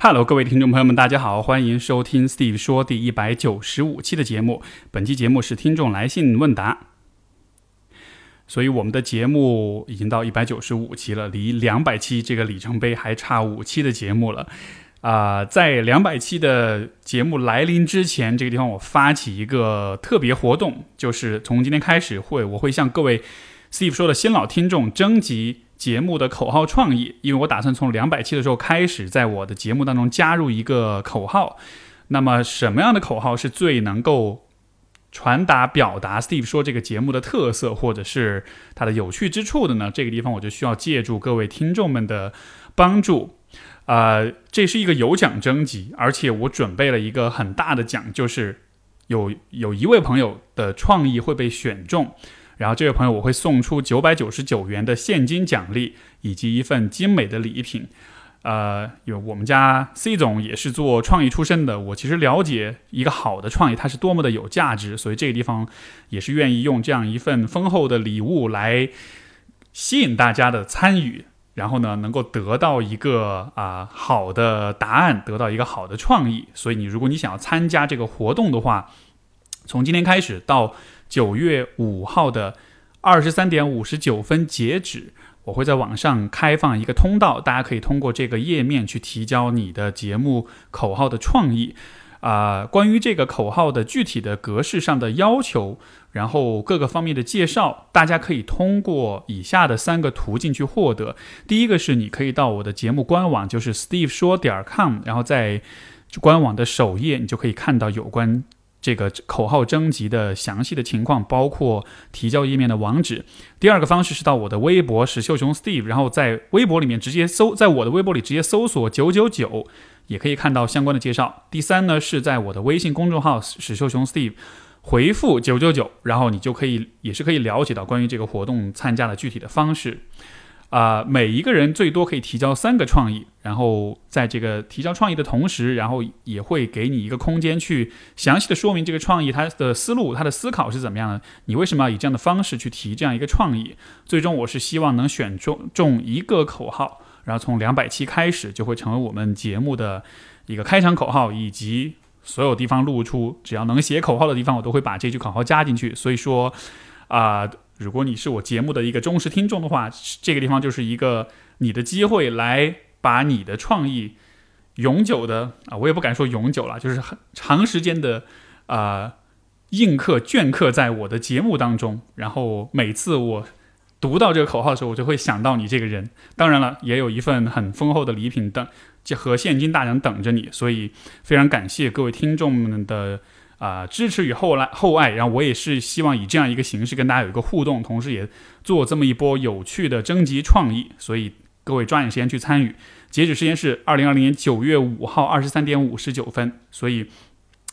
Hello，各位听众朋友们，大家好，欢迎收听 Steve 说第一百九十五期的节目。本期节目是听众来信问答，所以我们的节目已经到一百九十五期了，离两百期这个里程碑还差五期的节目了。啊，在两百期的节目来临之前，这个地方我发起一个特别活动，就是从今天开始会我会向各位 Steve 说的新老听众征集。节目的口号创意，因为我打算从两百期的时候开始，在我的节目当中加入一个口号。那么，什么样的口号是最能够传达、表达 Steve 说这个节目的特色，或者是它的有趣之处的呢？这个地方我就需要借助各位听众们的帮助。啊，这是一个有奖征集，而且我准备了一个很大的奖，就是有有一位朋友的创意会被选中。然后这位朋友，我会送出九百九十九元的现金奖励，以及一份精美的礼品。呃，有我们家 C 总也是做创意出身的，我其实了解一个好的创意它是多么的有价值，所以这个地方也是愿意用这样一份丰厚的礼物来吸引大家的参与，然后呢，能够得到一个啊好的答案，得到一个好的创意。所以你如果你想要参加这个活动的话，从今天开始到。九月五号的二十三点五十九分截止，我会在网上开放一个通道，大家可以通过这个页面去提交你的节目口号的创意。啊，关于这个口号的具体的格式上的要求，然后各个方面的介绍，大家可以通过以下的三个途径去获得。第一个是你可以到我的节目官网，就是 steve 说点 com，然后在官网的首页，你就可以看到有关。这个口号征集的详细的情况，包括提交页面的网址。第二个方式是到我的微博史秀雄 Steve，然后在微博里面直接搜，在我的微博里直接搜索九九九，也可以看到相关的介绍。第三呢，是在我的微信公众号史秀雄 Steve 回复九九九，然后你就可以也是可以了解到关于这个活动参加的具体的方式。啊，每一个人最多可以提交三个创意，然后在这个提交创意的同时，然后也会给你一个空间去详细的说明这个创意它的思路、它的思考是怎么样的。你为什么要以这样的方式去提这样一个创意？最终我是希望能选中中一个口号，然后从两百期开始就会成为我们节目的一个开场口号，以及所有地方露出，只要能写口号的地方，我都会把这句口号加进去。所以说，啊。如果你是我节目的一个忠实听众的话，这个地方就是一个你的机会，来把你的创意永久的啊，我也不敢说永久了，就是很长时间的啊印刻镌刻在我的节目当中。然后每次我读到这个口号的时候，我就会想到你这个人。当然了，也有一份很丰厚的礼品等和现金大奖等着你。所以非常感谢各位听众们的。啊，支持与厚来厚爱，然后我也是希望以这样一个形式跟大家有一个互动，同时也做这么一波有趣的征集创意，所以各位抓紧时间去参与。截止时间是二零二零年九月五号二十三点五十九分，所以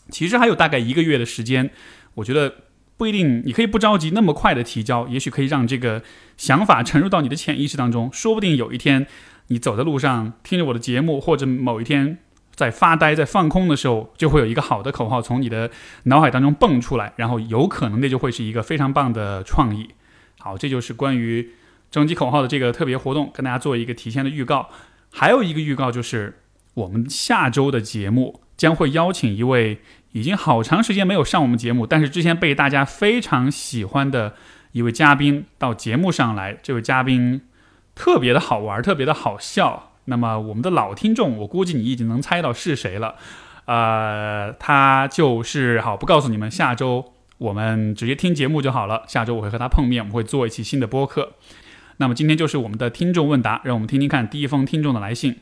其实还有大概一个月的时间。我觉得不一定，你可以不着急那么快的提交，也许可以让这个想法沉入到你的潜意识当中，说不定有一天你走在路上听着我的节目，或者某一天。在发呆、在放空的时候，就会有一个好的口号从你的脑海当中蹦出来，然后有可能那就会是一个非常棒的创意。好，这就是关于征集口号的这个特别活动，跟大家做一个提前的预告。还有一个预告就是，我们下周的节目将会邀请一位已经好长时间没有上我们节目，但是之前被大家非常喜欢的一位嘉宾到节目上来。这位嘉宾特别的好玩，特别的好笑。那么我们的老听众，我估计你已经能猜到是谁了，呃，他就是好，不告诉你们，下周我们直接听节目就好了。下周我会和他碰面，我们会做一期新的播客。那么今天就是我们的听众问答，让我们听听看第一封听众的来信。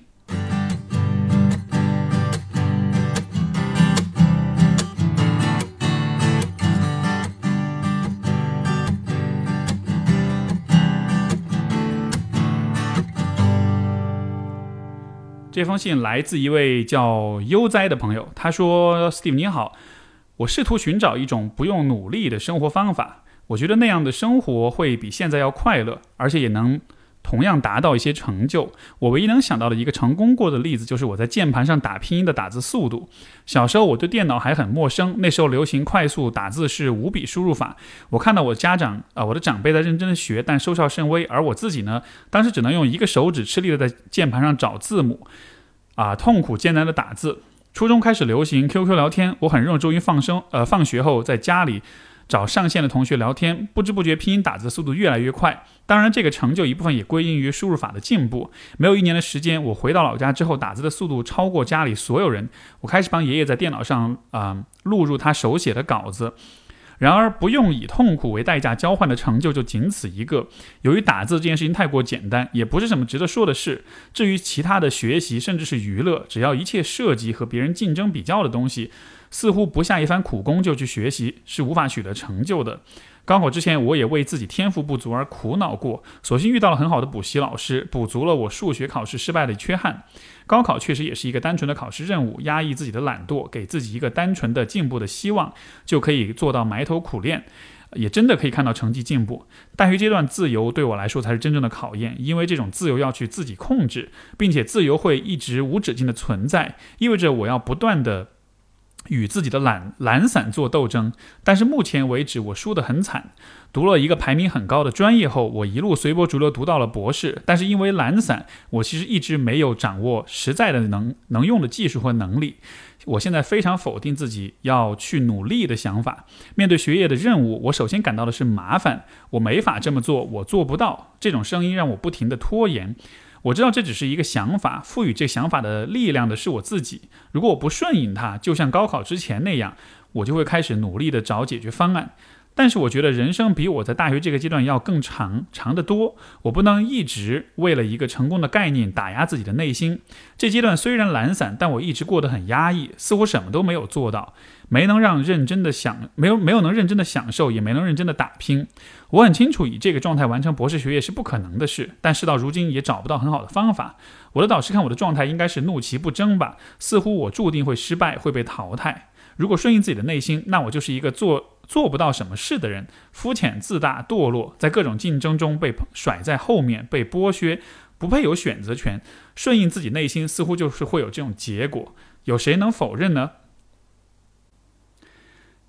这封信来自一位叫悠哉的朋友，他说：“Steve 你好，我试图寻找一种不用努力的生活方法，我觉得那样的生活会比现在要快乐，而且也能。”同样达到一些成就。我唯一能想到的一个成功过的例子，就是我在键盘上打拼音的打字速度。小时候我对电脑还很陌生，那时候流行快速打字是五笔输入法。我看到我家长啊，我的长辈在认真的学，但收效甚微。而我自己呢，当时只能用一个手指吃力的在键盘上找字母。啊痛苦艰难的打字。初中开始流行 QQ 聊天，我很热衷于放生呃放学后在家里。找上线的同学聊天，不知不觉拼音打字速度越来越快。当然，这个成就一部分也归因于输入法的进步。没有一年的时间，我回到老家之后，打字的速度超过家里所有人。我开始帮爷爷在电脑上啊录入他手写的稿子。然而，不用以痛苦为代价交换的成就就仅此一个。由于打字这件事情太过简单，也不是什么值得说的事。至于其他的学习，甚至是娱乐，只要一切涉及和别人竞争比较的东西。似乎不下一番苦功就去学习是无法取得成就的。高考之前，我也为自己天赋不足而苦恼过，所幸遇到了很好的补习老师，补足了我数学考试失败的缺憾。高考确实也是一个单纯的考试任务，压抑自己的懒惰，给自己一个单纯的进步的希望，就可以做到埋头苦练，也真的可以看到成绩进步。大学阶段自由对我来说才是真正的考验，因为这种自由要去自己控制，并且自由会一直无止境的存在，意味着我要不断的。与自己的懒懒散做斗争，但是目前为止我输得很惨。读了一个排名很高的专业后，我一路随波逐流读到了博士，但是因为懒散，我其实一直没有掌握实在的能能用的技术和能力。我现在非常否定自己要去努力的想法。面对学业的任务，我首先感到的是麻烦，我没法这么做，我做不到。这种声音让我不停地拖延。我知道这只是一个想法，赋予这想法的力量的是我自己。如果我不顺应它，就像高考之前那样，我就会开始努力的找解决方案。但是我觉得人生比我在大学这个阶段要更长，长得多。我不能一直为了一个成功的概念打压自己的内心。这阶段虽然懒散，但我一直过得很压抑，似乎什么都没有做到，没能让认真的享，没有没有能认真的享受，也没能认真的打拼。我很清楚，以这个状态完成博士学业是不可能的事，但事到如今也找不到很好的方法。我的导师看我的状态应该是怒其不争吧，似乎我注定会失败，会被淘汰。如果顺应自己的内心，那我就是一个做。做不到什么事的人，肤浅、自大、堕落，在各种竞争中被甩在后面，被剥削，不配有选择权。顺应自己内心，似乎就是会有这种结果。有谁能否认呢？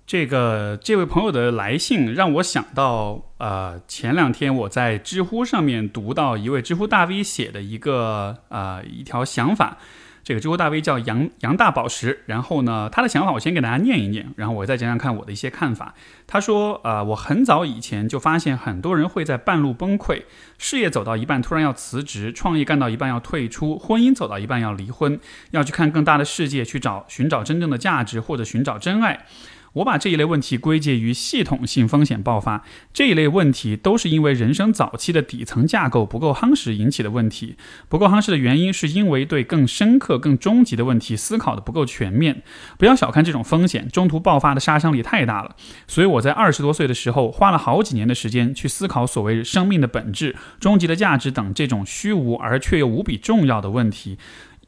这个这位朋友的来信让我想到，呃，前两天我在知乎上面读到一位知乎大 V 写的一个呃一条想法。这个知乎大 V 叫杨杨大宝石，然后呢，他的想法我先给大家念一念，然后我再讲讲看我的一些看法。他说，呃，我很早以前就发现很多人会在半路崩溃，事业走到一半突然要辞职，创业干到一半要退出，婚姻走到一半要离婚，要去看更大的世界，去找寻找真正的价值或者寻找真爱。我把这一类问题归结于系统性风险爆发。这一类问题都是因为人生早期的底层架构不够夯实引起的问题。不够夯实的原因是因为对更深刻、更终极的问题思考的不够全面。不要小看这种风险，中途爆发的杀伤力太大了。所以我在二十多岁的时候，花了好几年的时间去思考所谓生命的本质、终极的价值等这种虚无而却又无比重要的问题。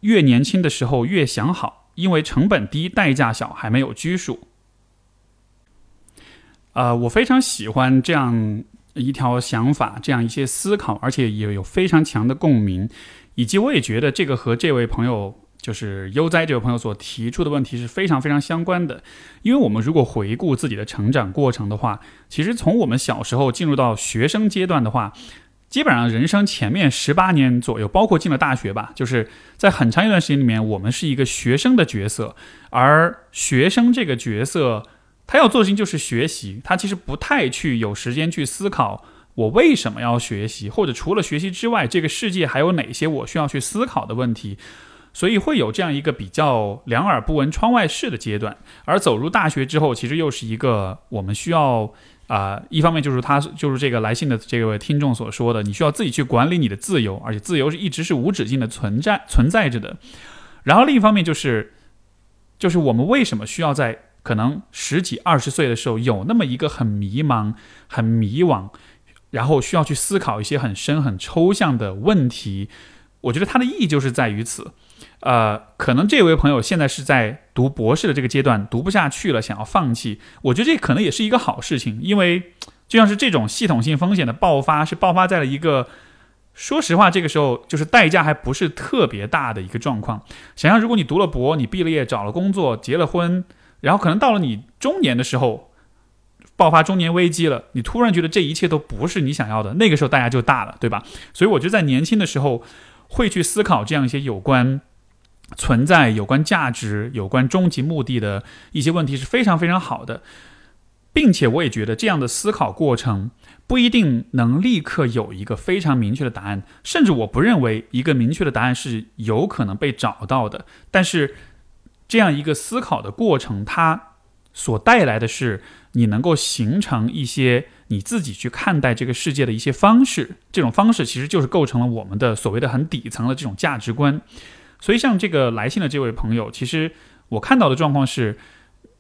越年轻的时候越想好，因为成本低、代价小，还没有拘束。呃，我非常喜欢这样一条想法，这样一些思考，而且也有非常强的共鸣，以及我也觉得这个和这位朋友，就是悠哉这位朋友所提出的问题是非常非常相关的。因为我们如果回顾自己的成长过程的话，其实从我们小时候进入到学生阶段的话，基本上人生前面十八年左右，包括进了大学吧，就是在很长一段时间里面，我们是一个学生的角色，而学生这个角色。他要做的事情就是学习，他其实不太去有时间去思考我为什么要学习，或者除了学习之外，这个世界还有哪些我需要去思考的问题，所以会有这样一个比较两耳不闻窗外事的阶段。而走入大学之后，其实又是一个我们需要啊，一方面就是他就是这个来信的这位听众所说的，你需要自己去管理你的自由，而且自由是一直是无止境的存在存在着的。然后另一方面就是，就是我们为什么需要在可能十几二十岁的时候，有那么一个很迷茫、很迷惘，然后需要去思考一些很深、很抽象的问题。我觉得它的意义就是在于此。呃，可能这位朋友现在是在读博士的这个阶段，读不下去了，想要放弃。我觉得这可能也是一个好事情，因为就像是这种系统性风险的爆发，是爆发在了一个，说实话，这个时候就是代价还不是特别大的一个状况。想象如果你读了博，你毕了业，找了工作，结了婚。然后可能到了你中年的时候，爆发中年危机了，你突然觉得这一切都不是你想要的，那个时候大家就大了，对吧？所以我觉得在年轻的时候会去思考这样一些有关存在有关价值、有关终极目的的一些问题是非常非常好的，并且我也觉得这样的思考过程不一定能立刻有一个非常明确的答案，甚至我不认为一个明确的答案是有可能被找到的。但是这样一个思考的过程，它所带来的是你能够形成一些你自己去看待这个世界的一些方式，这种方式其实就是构成了我们的所谓的很底层的这种价值观。所以，像这个来信的这位朋友，其实我看到的状况是，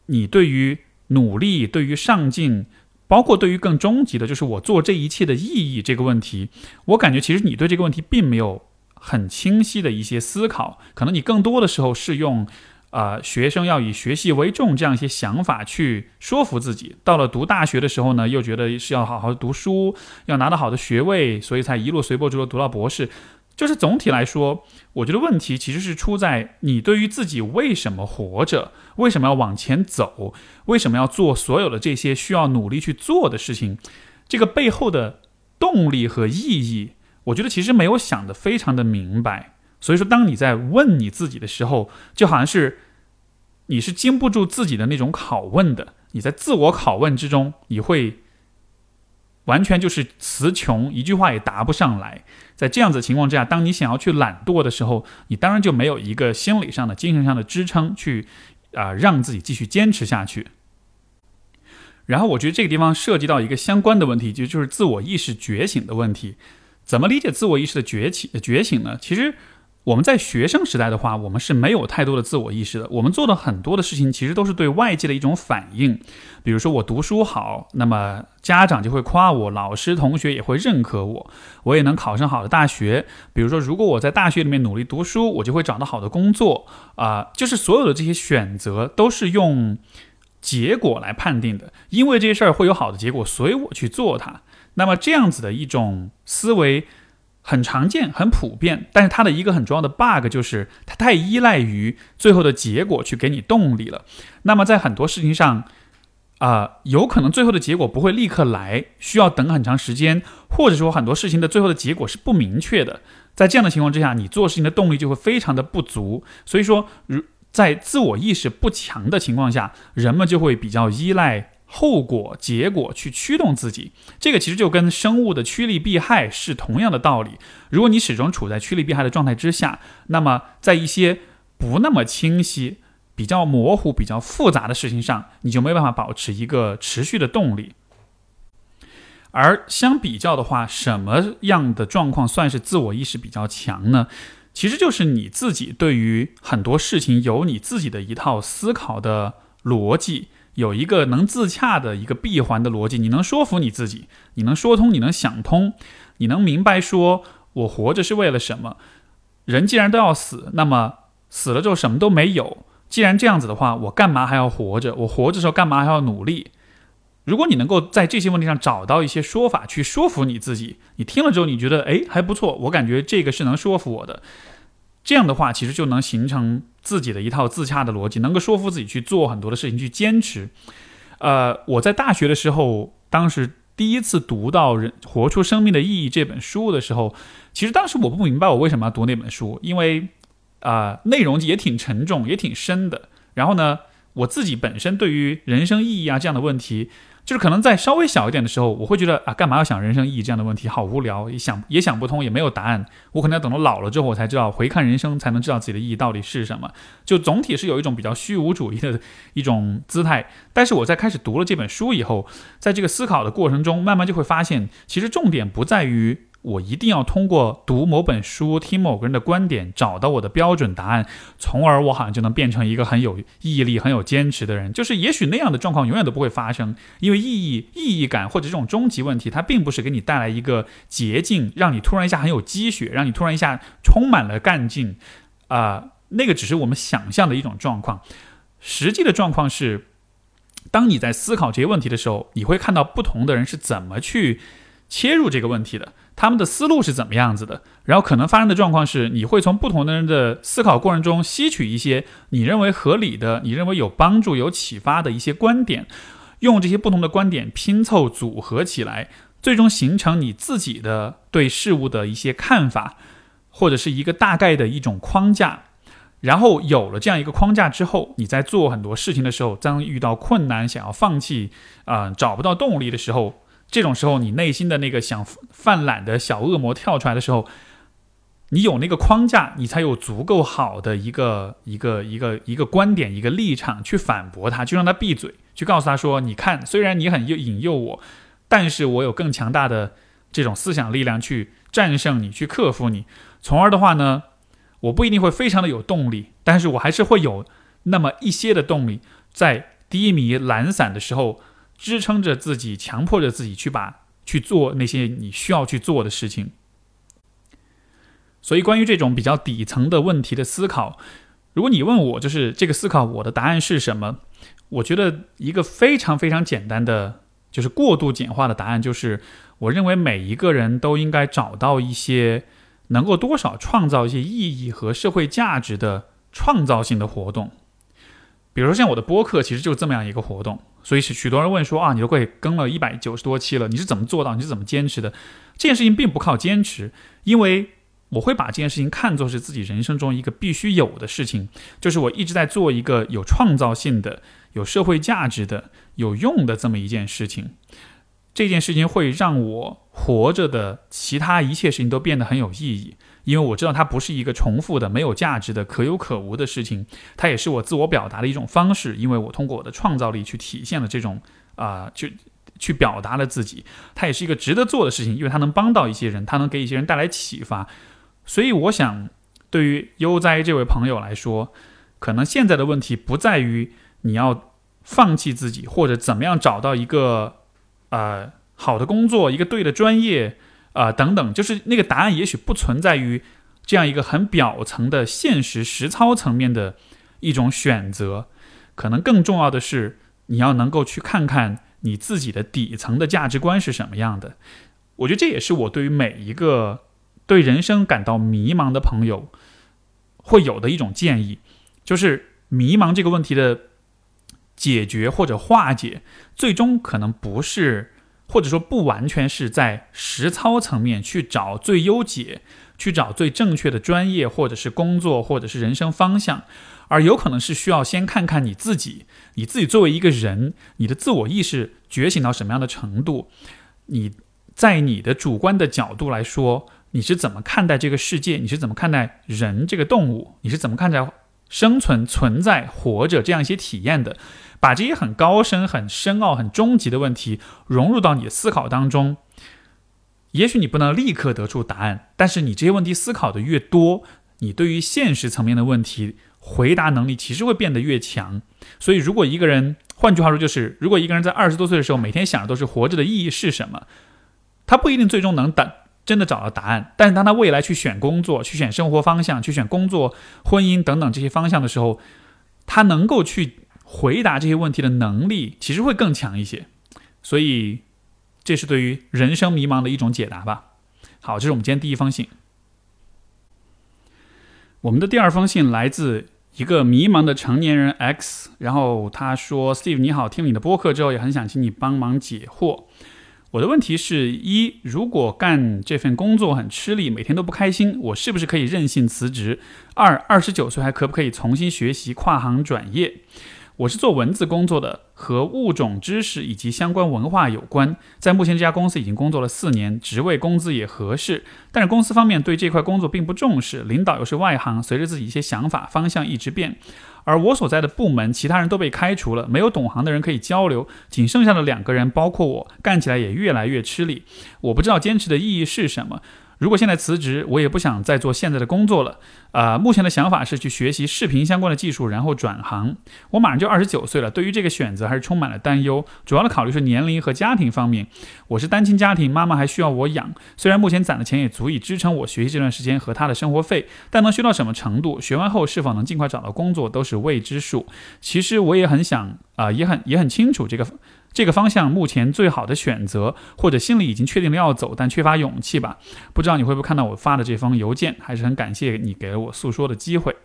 你对于努力、对于上进，包括对于更终极的，就是我做这一切的意义这个问题，我感觉其实你对这个问题并没有很清晰的一些思考，可能你更多的时候是用，啊，学生要以学习为重这样一些想法去说服自己。到了读大学的时候呢，又觉得是要好好读书，要拿到好的学位，所以才一路随波逐流读到博士。就是总体来说，我觉得问题其实是出在你对于自己为什么活着，为什么要往前走，为什么要做所有的这些需要努力去做的事情，这个背后的动力和意义，我觉得其实没有想得非常的明白。所以说，当你在问你自己的时候，就好像是你是经不住自己的那种拷问的，你在自我拷问之中，你会。完全就是词穷，一句话也答不上来。在这样子的情况之下，当你想要去懒惰的时候，你当然就没有一个心理上的、精神上的支撑去啊，让自己继续坚持下去。然后，我觉得这个地方涉及到一个相关的问题，就就是自我意识觉醒的问题。怎么理解自我意识的崛起、觉醒呢？其实。我们在学生时代的话，我们是没有太多的自我意识的。我们做的很多的事情，其实都是对外界的一种反应。比如说，我读书好，那么家长就会夸我，老师、同学也会认可我，我也能考上好的大学。比如说，如果我在大学里面努力读书，我就会找到好的工作。啊，就是所有的这些选择都是用结果来判定的，因为这些事儿会有好的结果，所以我去做它。那么这样子的一种思维。很常见，很普遍，但是它的一个很重要的 bug 就是它太依赖于最后的结果去给你动力了。那么在很多事情上，啊，有可能最后的结果不会立刻来，需要等很长时间，或者说很多事情的最后的结果是不明确的。在这样的情况之下，你做事情的动力就会非常的不足。所以说，如在自我意识不强的情况下，人们就会比较依赖。后果、结果去驱动自己，这个其实就跟生物的趋利避害是同样的道理。如果你始终处在趋利避害的状态之下，那么在一些不那么清晰、比较模糊、比较复杂的事情上，你就没办法保持一个持续的动力。而相比较的话，什么样的状况算是自我意识比较强呢？其实就是你自己对于很多事情有你自己的一套思考的逻辑。有一个能自洽的一个闭环的逻辑，你能说服你自己，你能说通，你能想通，你能明白说，我活着是为了什么？人既然都要死，那么死了之后什么都没有。既然这样子的话，我干嘛还要活着？我活着时候干嘛还要努力？如果你能够在这些问题上找到一些说法去说服你自己，你听了之后你觉得诶还不错，我感觉这个是能说服我的。这样的话，其实就能形成自己的一套自洽的逻辑，能够说服自己去做很多的事情，去坚持。呃，我在大学的时候，当时第一次读到《人活出生命的意义》这本书的时候，其实当时我不明白我为什么要读那本书，因为啊，内容也挺沉重，也挺深的。然后呢，我自己本身对于人生意义啊这样的问题。就是可能在稍微小一点的时候，我会觉得啊，干嘛要想人生意义这样的问题，好无聊，也想也想不通，也没有答案。我可能要等到老了之后，我才知道回看人生，才能知道自己的意义到底是什么。就总体是有一种比较虚无主义的一种姿态。但是我在开始读了这本书以后，在这个思考的过程中，慢慢就会发现，其实重点不在于。我一定要通过读某本书、听某个人的观点，找到我的标准答案，从而我好像就能变成一个很有毅力、很有坚持的人。就是也许那样的状况永远都不会发生，因为意义、意义感或者这种终极问题，它并不是给你带来一个捷径，让你突然一下很有积雪，让你突然一下充满了干劲。啊，那个只是我们想象的一种状况。实际的状况是，当你在思考这些问题的时候，你会看到不同的人是怎么去切入这个问题的。他们的思路是怎么样子的？然后可能发生的状况是，你会从不同的人的思考过程中吸取一些你认为合理的、你认为有帮助、有启发的一些观点，用这些不同的观点拼凑组合起来，最终形成你自己的对事物的一些看法，或者是一个大概的一种框架。然后有了这样一个框架之后，你在做很多事情的时候，当遇到困难、想要放弃、啊找不到动力的时候，这种时候，你内心的那个想犯懒的小恶魔跳出来的时候，你有那个框架，你才有足够好的一个一个一个一个观点、一个立场去反驳他，去让他闭嘴，去告诉他说：“你看，虽然你很诱引诱我，但是我有更强大的这种思想力量去战胜你，去克服你。从而的话呢。”我不一定会非常的有动力，但是我还是会有那么一些的动力，在低迷懒散的时候，支撑着自己，强迫着自己去把去做那些你需要去做的事情。所以，关于这种比较底层的问题的思考，如果你问我，就是这个思考，我的答案是什么？我觉得一个非常非常简单的，就是过度简化的答案，就是我认为每一个人都应该找到一些。能够多少创造一些意义和社会价值的创造性的活动，比如说像我的播客，其实就这么样一个活动。所以是许多人问说啊，你都会更了一百九十多期了，你是怎么做到？你是怎么坚持的？这件事情并不靠坚持，因为我会把这件事情看作是自己人生中一个必须有的事情，就是我一直在做一个有创造性的、有社会价值的、有用的这么一件事情。这件事情会让我活着的其他一切事情都变得很有意义，因为我知道它不是一个重复的、没有价值的、可有可无的事情，它也是我自我表达的一种方式，因为我通过我的创造力去体现了这种啊，去去表达了自己，它也是一个值得做的事情，因为它能帮到一些人，它能给一些人带来启发，所以我想，对于悠哉这位朋友来说，可能现在的问题不在于你要放弃自己，或者怎么样找到一个。呃，好的工作，一个对的专业，啊，等等，就是那个答案，也许不存在于这样一个很表层的现实实操层面的一种选择，可能更重要的是，你要能够去看看你自己的底层的价值观是什么样的。我觉得这也是我对于每一个对人生感到迷茫的朋友会有的一种建议，就是迷茫这个问题的。解决或者化解，最终可能不是，或者说不完全是在实操层面去找最优解，去找最正确的专业，或者是工作，或者是人生方向，而有可能是需要先看看你自己，你自己作为一个人，你的自我意识觉醒到什么样的程度，你在你的主观的角度来说，你是怎么看待这个世界？你是怎么看待人这个动物？你是怎么看待生存、存在、活着这样一些体验的？把这些很高深、很深奥、很终极的问题融入到你的思考当中，也许你不能立刻得出答案，但是你这些问题思考的越多，你对于现实层面的问题回答能力其实会变得越强。所以，如果一个人，换句话说，就是如果一个人在二十多岁的时候每天想的都是活着的意义是什么，他不一定最终能等真的找到答案。但是，当他未来去选工作、去选生活方向、去选工作、婚姻等等这些方向的时候，他能够去。回答这些问题的能力其实会更强一些，所以这是对于人生迷茫的一种解答吧。好，这是我们今天第一封信。我们的第二封信来自一个迷茫的成年人 X，然后他说：“Steve 你好，听了你的播客之后，也很想请你帮忙解惑。我的问题是：一，如果干这份工作很吃力，每天都不开心，我是不是可以任性辞职？二，二十九岁还可不可以重新学习跨行转业？”我是做文字工作的，和物种知识以及相关文化有关。在目前这家公司已经工作了四年，职位工资也合适，但是公司方面对这块工作并不重视，领导又是外行，随着自己一些想法方向一直变。而我所在的部门，其他人都被开除了，没有懂行的人可以交流，仅剩下的两个人，包括我，干起来也越来越吃力。我不知道坚持的意义是什么。如果现在辞职，我也不想再做现在的工作了。啊，目前的想法是去学习视频相关的技术，然后转行。我马上就二十九岁了，对于这个选择还是充满了担忧。主要的考虑是年龄和家庭方面。我是单亲家庭，妈妈还需要我养。虽然目前攒的钱也足以支撑我学习这段时间和她的生活费，但能学到什么程度，学完后是否能尽快找到工作，都是未知数。其实我也很想，啊，也很也很清楚这个。这个方向目前最好的选择，或者心里已经确定了要走，但缺乏勇气吧？不知道你会不会看到我发的这封邮件？还是很感谢你给了我诉说的机会。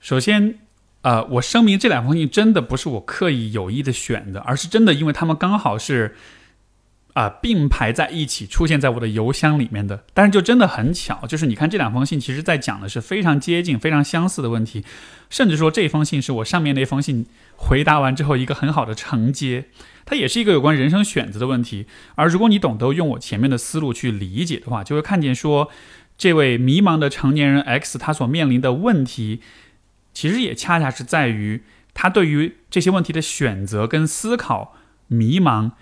首先，呃，我声明这两封信真的不是我刻意有意的选的，而是真的因为他们刚好是，啊并排在一起出现在我的邮箱里面的。但是就真的很巧，就是你看这两封信，其实在讲的是非常接近、非常相似的问题，甚至说这封信是我上面那封信回答完之后一个很好的承接。它也是一个有关人生选择的问题。而如果你懂得用我前面的思路去理解的话，就会看见说，这位迷茫的成年人 X 他所面临的问题，其实也恰恰是在于。他对于这些问题的选择跟思考迷茫，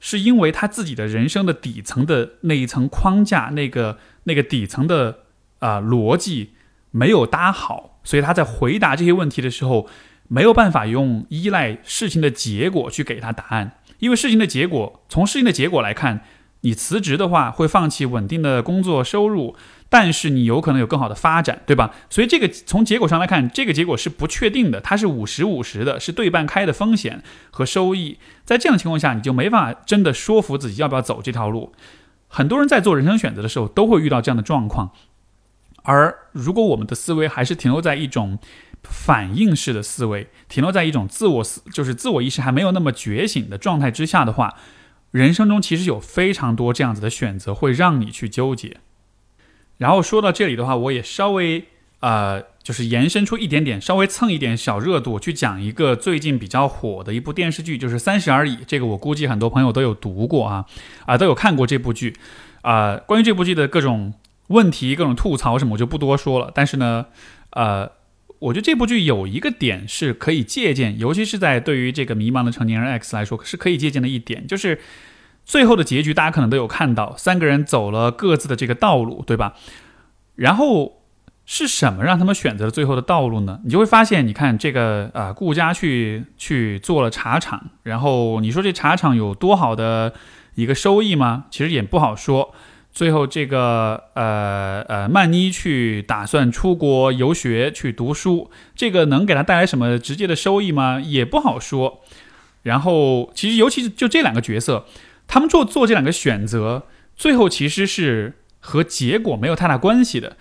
是因为他自己的人生的底层的那一层框架，那个那个底层的啊逻辑没有搭好，所以他在回答这些问题的时候，没有办法用依赖事情的结果去给他答案，因为事情的结果，从事情的结果来看，你辞职的话会放弃稳定的工作收入。但是你有可能有更好的发展，对吧？所以这个从结果上来看，这个结果是不确定的，它是五十五十的，是对半开的风险和收益。在这样的情况下，你就没法真的说服自己要不要走这条路。很多人在做人生选择的时候，都会遇到这样的状况。而如果我们的思维还是停留在一种反应式的思维，停留在一种自我思，就是自我意识还没有那么觉醒的状态之下的话，人生中其实有非常多这样子的选择会让你去纠结。然后说到这里的话，我也稍微呃，就是延伸出一点点，稍微蹭一点小热度，去讲一个最近比较火的一部电视剧，就是《三十而已》。这个我估计很多朋友都有读过啊，啊，都有看过这部剧。啊，关于这部剧的各种问题、各种吐槽什么，我就不多说了。但是呢，呃，我觉得这部剧有一个点是可以借鉴，尤其是在对于这个迷茫的成年人 X 来说，是可以借鉴的一点，就是。最后的结局，大家可能都有看到，三个人走了各自的这个道路，对吧？然后是什么让他们选择了最后的道路呢？你就会发现，你看这个啊，顾家去去做了茶厂，然后你说这茶厂有多好的一个收益吗？其实也不好说。最后这个呃呃，曼妮去打算出国游学去读书，这个能给他带来什么直接的收益吗？也不好说。然后其实尤其是就这两个角色。他们做做这两个选择，最后其实是和结果没有太大关系的。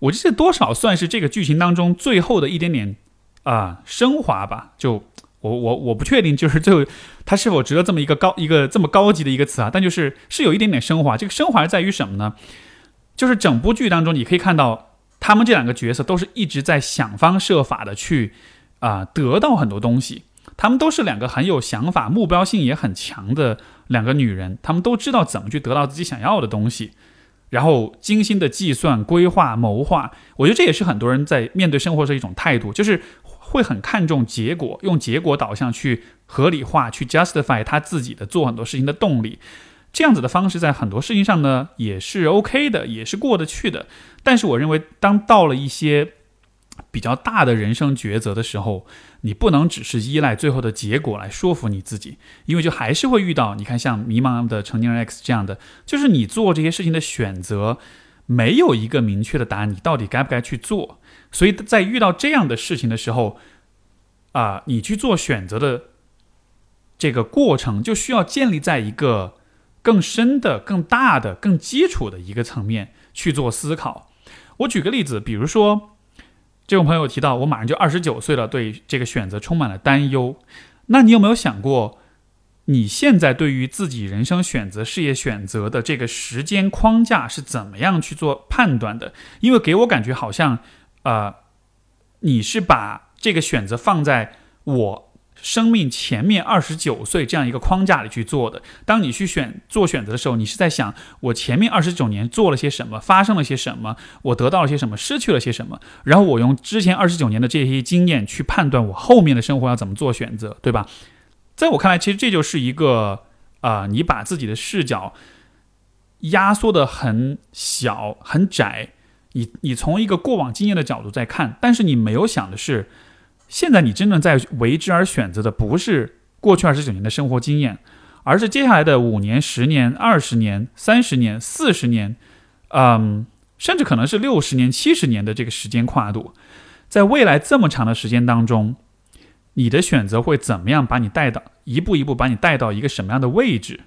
我觉得这多少算是这个剧情当中最后的一点点啊升华吧。就我我我不确定，就是最后它是否值得这么一个高一个这么高级的一个词啊。但就是是有一点点升华。这个升华在于什么呢？就是整部剧当中你可以看到，他们这两个角色都是一直在想方设法的去啊得到很多东西。他们都是两个很有想法、目标性也很强的两个女人，她们都知道怎么去得到自己想要的东西，然后精心的计算、规划、谋划。我觉得这也是很多人在面对生活的一种态度，就是会很看重结果，用结果导向去合理化、去 justify 他自己的做很多事情的动力。这样子的方式在很多事情上呢也是 OK 的，也是过得去的。但是我认为，当到了一些比较大的人生抉择的时候，你不能只是依赖最后的结果来说服你自己，因为就还是会遇到你看像迷茫的成年人 X 这样的，就是你做这些事情的选择没有一个明确的答案，你到底该不该去做？所以在遇到这样的事情的时候，啊，你去做选择的这个过程就需要建立在一个更深的、更大的、更基础的一个层面去做思考。我举个例子，比如说。这位朋友提到，我马上就二十九岁了，对这个选择充满了担忧。那你有没有想过，你现在对于自己人生选择、事业选择的这个时间框架是怎么样去做判断的？因为给我感觉好像，呃，你是把这个选择放在我。生命前面二十九岁这样一个框架里去做的。当你去选做选择的时候，你是在想我前面二十九年做了些什么，发生了些什么，我得到了些什么，失去了些什么，然后我用之前二十九年的这些经验去判断我后面的生活要怎么做选择，对吧？在我看来，其实这就是一个啊，你把自己的视角压缩的很小很窄，你你从一个过往经验的角度在看，但是你没有想的是。现在你真正在为之而选择的，不是过去二十九年的生活经验，而是接下来的五年、十年、二十年、三十年、四十年，嗯，甚至可能是六十年、七十年的这个时间跨度。在未来这么长的时间当中，你的选择会怎么样把你带到一步一步把你带到一个什么样的位置？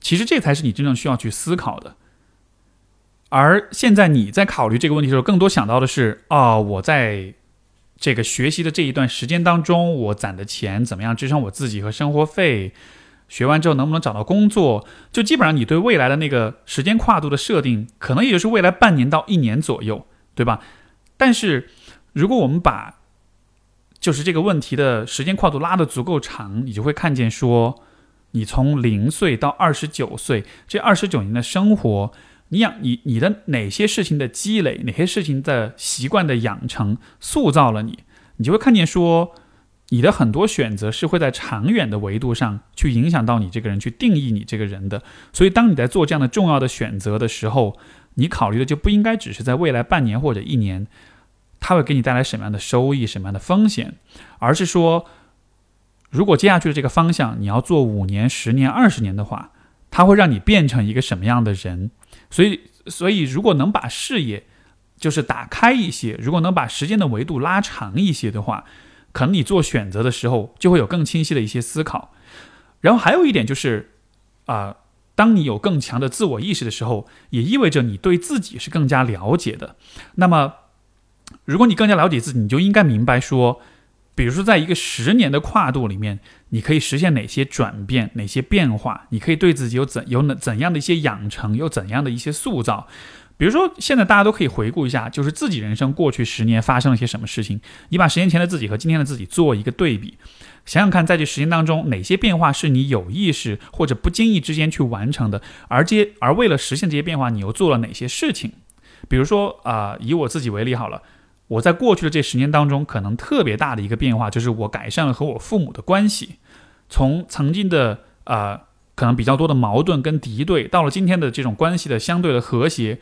其实这才是你真正需要去思考的。而现在你在考虑这个问题的时候，更多想到的是，哦，我在。这个学习的这一段时间当中，我攒的钱怎么样支撑我自己和生活费？学完之后能不能找到工作，就基本上你对未来的那个时间跨度的设定，可能也就是未来半年到一年左右，对吧？但是如果我们把就是这个问题的时间跨度拉得足够长，你就会看见说，你从零岁到二十九岁这二十九年的生活，你养你你的哪些事情的积累，哪些事情的习惯的养成，塑造了你，你就会看见说。你的很多选择是会在长远的维度上去影响到你这个人，去定义你这个人的。所以，当你在做这样的重要的选择的时候，你考虑的就不应该只是在未来半年或者一年，它会给你带来什么样的收益、什么样的风险，而是说，如果接下去的这个方向你要做五年、十年、二十年的话，它会让你变成一个什么样的人。所以，所以如果能把视野就是打开一些，如果能把时间的维度拉长一些的话。可能你做选择的时候就会有更清晰的一些思考，然后还有一点就是，啊，当你有更强的自我意识的时候，也意味着你对自己是更加了解的。那么，如果你更加了解自己，你就应该明白说，比如说在一个十年的跨度里面，你可以实现哪些转变、哪些变化，你可以对自己有怎有哪怎样的一些养成，有怎样的一些塑造。比如说，现在大家都可以回顾一下，就是自己人生过去十年发生了些什么事情。你把十年前的自己和今天的自己做一个对比，想想看，在这十年当中，哪些变化是你有意识或者不经意之间去完成的？而这而为了实现这些变化，你又做了哪些事情？比如说啊，以我自己为例好了，我在过去的这十年当中，可能特别大的一个变化就是我改善了和我父母的关系，从曾经的啊可能比较多的矛盾跟敌对，到了今天的这种关系的相对的和谐。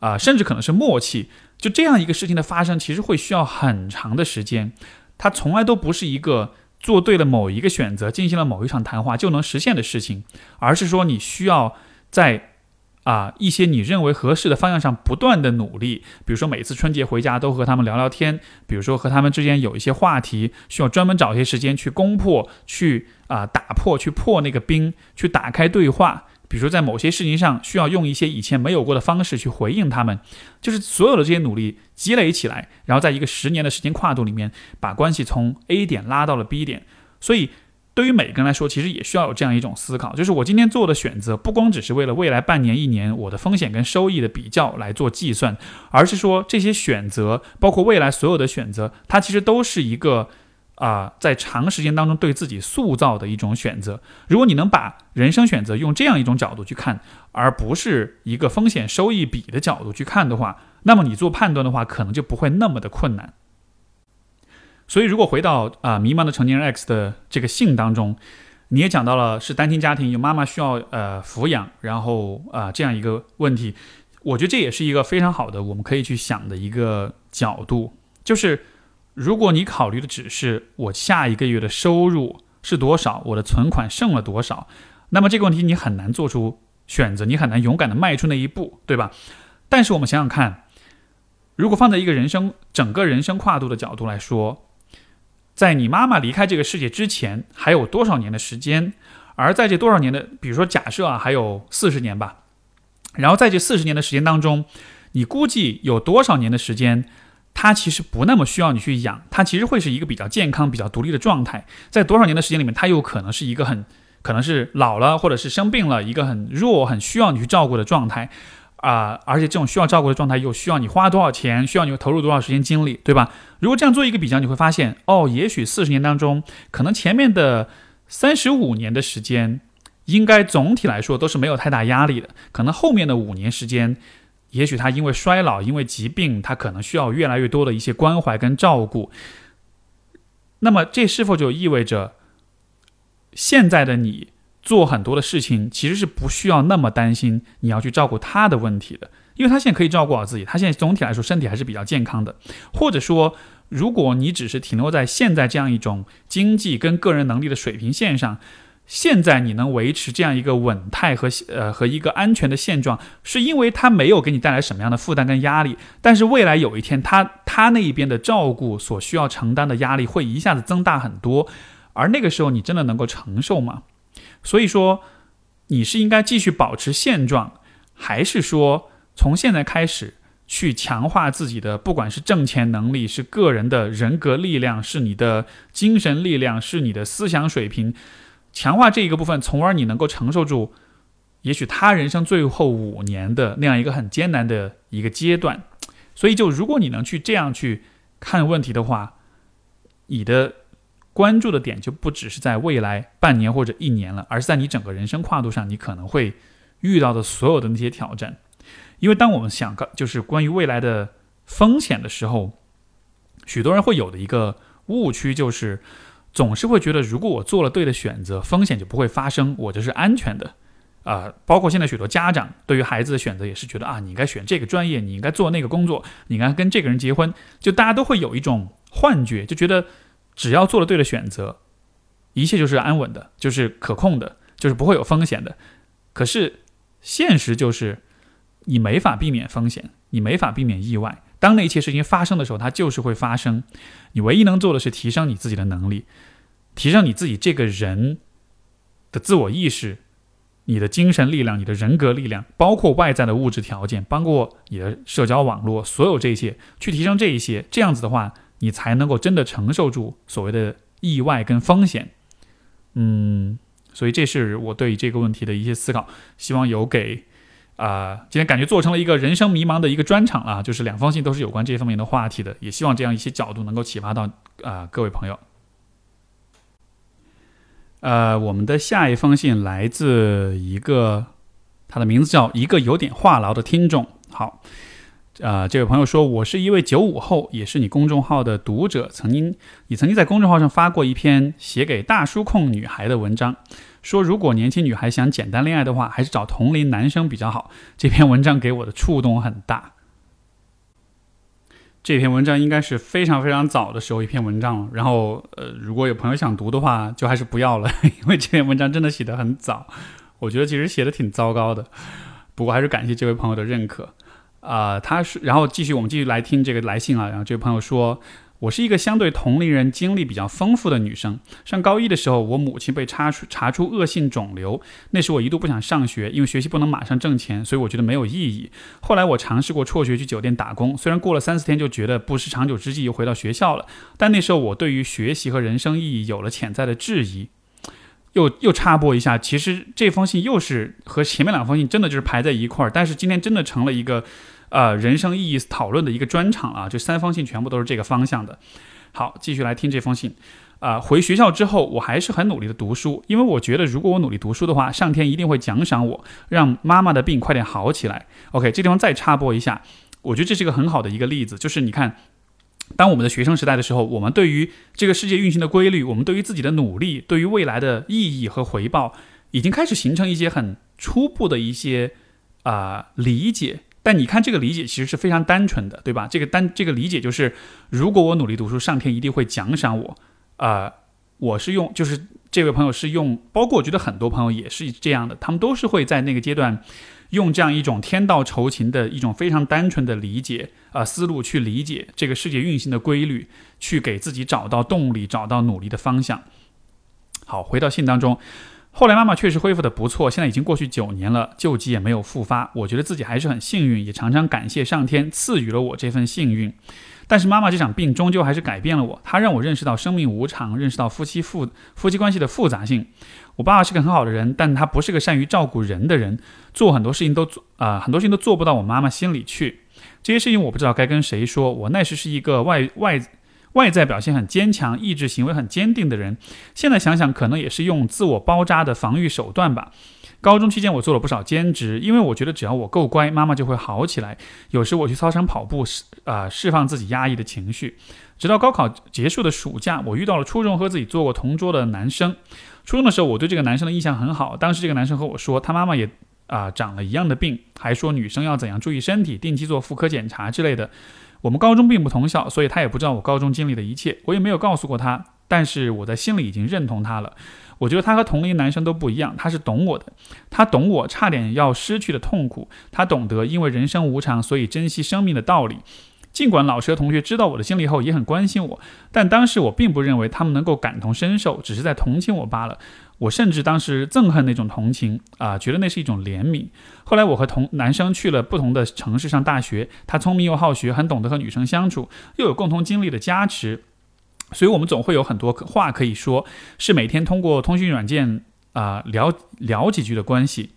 啊，甚至可能是默契，就这样一个事情的发生，其实会需要很长的时间。它从来都不是一个做对了某一个选择，进行了某一场谈话就能实现的事情，而是说你需要在啊一些你认为合适的方向上不断的努力。比如说每次春节回家都和他们聊聊天，比如说和他们之间有一些话题，需要专门找一些时间去攻破、去啊打破、去破那个冰、去打开对话。比如说，在某些事情上需要用一些以前没有过的方式去回应他们，就是所有的这些努力积累起来，然后在一个十年的时间跨度里面，把关系从 A 点拉到了 B 点。所以，对于每个人来说，其实也需要有这样一种思考，就是我今天做的选择，不光只是为了未来半年、一年我的风险跟收益的比较来做计算，而是说这些选择，包括未来所有的选择，它其实都是一个。啊，在长时间当中对自己塑造的一种选择。如果你能把人生选择用这样一种角度去看，而不是一个风险收益比的角度去看的话，那么你做判断的话，可能就不会那么的困难。所以，如果回到啊迷茫的成年人 X 的这个信当中，你也讲到了是单亲家庭，有妈妈需要呃抚养，然后啊这样一个问题，我觉得这也是一个非常好的我们可以去想的一个角度，就是。如果你考虑的只是我下一个月的收入是多少，我的存款剩了多少，那么这个问题你很难做出选择，你很难勇敢的迈出那一步，对吧？但是我们想想看，如果放在一个人生整个人生跨度的角度来说，在你妈妈离开这个世界之前，还有多少年的时间？而在这多少年的，比如说假设啊，还有四十年吧，然后在这四十年的时间当中，你估计有多少年的时间？他其实不那么需要你去养，他其实会是一个比较健康、比较独立的状态。在多少年的时间里面，他有可能是一个很可能是老了，或者是生病了，一个很弱、很需要你去照顾的状态啊。而且这种需要照顾的状态，又需要你花多少钱，需要你投入多少时间精力，对吧？如果这样做一个比较，你会发现，哦，也许四十年当中，可能前面的三十五年的时间，应该总体来说都是没有太大压力的。可能后面的五年时间。也许他因为衰老，因为疾病，他可能需要越来越多的一些关怀跟照顾。那么，这是否就意味着现在的你做很多的事情，其实是不需要那么担心你要去照顾他的问题的？因为他现在可以照顾好自己，他现在总体来说身体还是比较健康的。或者说，如果你只是停留在现在这样一种经济跟个人能力的水平线上。现在你能维持这样一个稳态和呃和一个安全的现状，是因为他没有给你带来什么样的负担跟压力。但是未来有一天，他他那一边的照顾所需要承担的压力会一下子增大很多，而那个时候你真的能够承受吗？所以说，你是应该继续保持现状，还是说从现在开始去强化自己的，不管是挣钱能力，是个人的人格力量，是你的精神力量，是你的思想水平？强化这一个部分，从而你能够承受住，也许他人生最后五年的那样一个很艰难的一个阶段。所以，就如果你能去这样去看问题的话，你的关注的点就不只是在未来半年或者一年了，而是在你整个人生跨度上，你可能会遇到的所有的那些挑战。因为当我们想个就是关于未来的风险的时候，许多人会有的一个误区就是，总是会觉得如果我做了对的选择，风险就不会发生，我就是安全的。啊，包括现在许多家长对于孩子的选择也是觉得啊，你应该选这个专业，你应该做那个工作，你应该跟这个人结婚，就大家都会有一种幻觉，就觉得只要做了对的选择，一切就是安稳的，就是可控的，就是不会有风险的。可是现实就是，你没法避免风险，你没法避免意外。当那一切事情发生的时候，它就是会发生。你唯一能做的是提升你自己的能力，提升你自己这个人的自我意识。你的精神力量、你的人格力量，包括外在的物质条件，包括你的社交网络，所有这些，去提升这一些，这样子的话，你才能够真的承受住所谓的意外跟风险。嗯，所以这是我对这个问题的一些思考，希望有给啊，今天感觉做成了一个人生迷茫的一个专场啊，就是两封信都是有关这方面的话题的，也希望这样一些角度能够启发到啊各位朋友。呃，我们的下一封信来自一个，他的名字叫一个有点话痨的听众。好，呃，这位朋友说，我是一位九五后，也是你公众号的读者。曾经，你曾经在公众号上发过一篇写给大叔控女孩的文章，说如果年轻女孩想简单恋爱的话，还是找同龄男生比较好。这篇文章给我的触动很大。这篇文章应该是非常非常早的时候一篇文章了，然后呃，如果有朋友想读的话，就还是不要了，因为这篇文章真的写得很早，我觉得其实写的挺糟糕的。不过还是感谢这位朋友的认可啊，他是，然后继续我们继续来听这个来信啊，然后这位朋友说。我是一个相对同龄人经历比较丰富的女生。上高一的时候，我母亲被查出查出恶性肿瘤，那时我一度不想上学，因为学习不能马上挣钱，所以我觉得没有意义。后来我尝试过辍学去酒店打工，虽然过了三四天就觉得不是长久之计，又回到学校了。但那时候我对于学习和人生意义有了潜在的质疑。又又插播一下，其实这封信又是和前面两封信真的就是排在一块儿，但是今天真的成了一个。呃，人生意义讨论的一个专场啊，这三封信全部都是这个方向的。好，继续来听这封信。啊，回学校之后，我还是很努力的读书，因为我觉得如果我努力读书的话，上天一定会奖赏我，让妈妈的病快点好起来。OK，这地方再插播一下，我觉得这是一个很好的一个例子，就是你看，当我们的学生时代的时候，我们对于这个世界运行的规律，我们对于自己的努力，对于未来的意义和回报，已经开始形成一些很初步的一些啊理解。但你看，这个理解其实是非常单纯的，对吧？这个单这个理解就是，如果我努力读书，上天一定会奖赏我。啊，我是用，就是这位朋友是用，包括我觉得很多朋友也是这样的，他们都是会在那个阶段，用这样一种天道酬勤的一种非常单纯的理解啊思路去理解这个世界运行的规律，去给自己找到动力，找到努力的方向。好，回到信当中。后来妈妈确实恢复的不错，现在已经过去九年了，旧疾也没有复发。我觉得自己还是很幸运，也常常感谢上天赐予了我这份幸运。但是妈妈这场病终究还是改变了我，她让我认识到生命无常，认识到夫妻复夫妻关系的复杂性。我爸爸是个很好的人，但他不是个善于照顾人的人，做很多事情都做啊，很多事情都做不到我妈妈心里去。这些事情我不知道该跟谁说。我那时是一个外外。外在表现很坚强，意志行为很坚定的人，现在想想可能也是用自我包扎的防御手段吧。高中期间我做了不少兼职，因为我觉得只要我够乖，妈妈就会好起来。有时我去操场跑步，释啊释放自己压抑的情绪。直到高考结束的暑假，我遇到了初中和自己做过同桌的男生。初中的时候，我对这个男生的印象很好。当时这个男生和我说，他妈妈也啊长了一样的病，还说女生要怎样注意身体，定期做妇科检查之类的。我们高中并不同校，所以他也不知道我高中经历的一切，我也没有告诉过他。但是我在心里已经认同他了。我觉得他和同龄男生都不一样，他是懂我的，他懂我差点要失去的痛苦，他懂得因为人生无常，所以珍惜生命的道理。尽管老师和同学知道我的经历后也很关心我，但当时我并不认为他们能够感同身受，只是在同情我罢了。我甚至当时憎恨那种同情啊，觉得那是一种怜悯。后来我和同男生去了不同的城市上大学，他聪明又好学，很懂得和女生相处，又有共同经历的加持，所以我们总会有很多话可以说，是每天通过通讯软件啊聊聊几句的关系。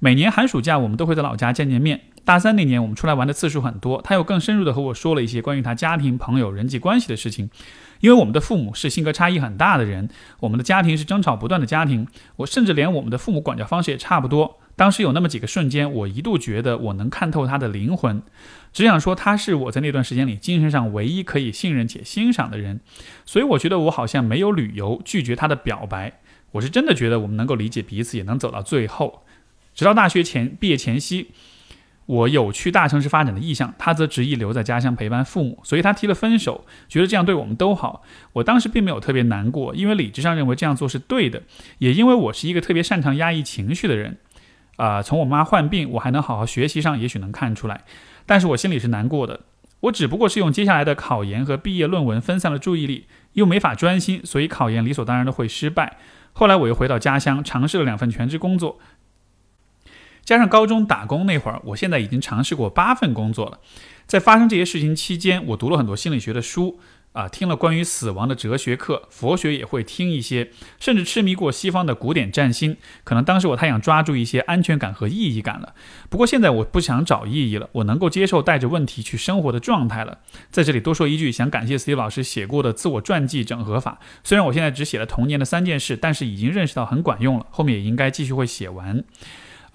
每年寒暑假，我们都会在老家见见面。大三那年，我们出来玩的次数很多，他又更深入的和我说了一些关于他家庭、朋友、人际关系的事情。因为我们的父母是性格差异很大的人，我们的家庭是争吵不断的家庭，我甚至连我们的父母管教方式也差不多。当时有那么几个瞬间，我一度觉得我能看透他的灵魂，只想说他是我在那段时间里精神上唯一可以信任且欣赏的人。所以我觉得我好像没有理由拒绝他的表白。我是真的觉得我们能够理解彼此，也能走到最后。直到大学前毕业前夕。我有去大城市发展的意向，他则执意留在家乡陪伴父母，所以他提了分手，觉得这样对我们都好。我当时并没有特别难过，因为理智上认为这样做是对的，也因为我是一个特别擅长压抑情绪的人。啊，从我妈患病，我还能好好学习上，也许能看出来。但是我心里是难过的。我只不过是用接下来的考研和毕业论文分散了注意力，又没法专心，所以考研理所当然的会失败。后来我又回到家乡，尝试了两份全职工作。加上高中打工那会儿，我现在已经尝试过八份工作了。在发生这些事情期间，我读了很多心理学的书，啊，听了关于死亡的哲学课，佛学也会听一些，甚至痴迷过西方的古典占星。可能当时我太想抓住一些安全感和意义感了。不过现在我不想找意义了，我能够接受带着问题去生活的状态了。在这里多说一句，想感谢思迪老师写过的自我传记整合法。虽然我现在只写了童年的三件事，但是已经认识到很管用了，后面也应该继续会写完。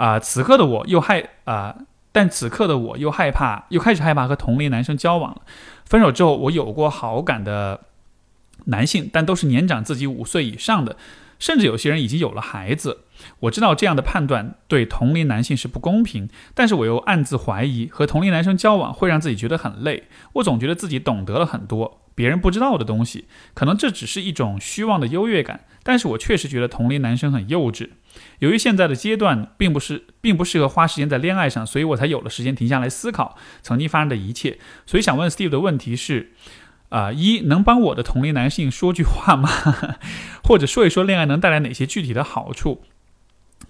啊，此刻的我又害啊，但此刻的我又害怕，又开始害怕和同龄男生交往了。分手之后，我有过好感的男性，但都是年长自己五岁以上的，甚至有些人已经有了孩子。我知道这样的判断对同龄男性是不公平，但是我又暗自怀疑，和同龄男生交往会让自己觉得很累。我总觉得自己懂得了很多别人不知道的东西，可能这只是一种虚妄的优越感，但是我确实觉得同龄男生很幼稚。由于现在的阶段并不是并不适合花时间在恋爱上，所以我才有了时间停下来思考曾经发生的一切。所以想问 Steve 的问题是：啊，一能帮我的同龄男性说句话吗？或者说一说恋爱能带来哪些具体的好处？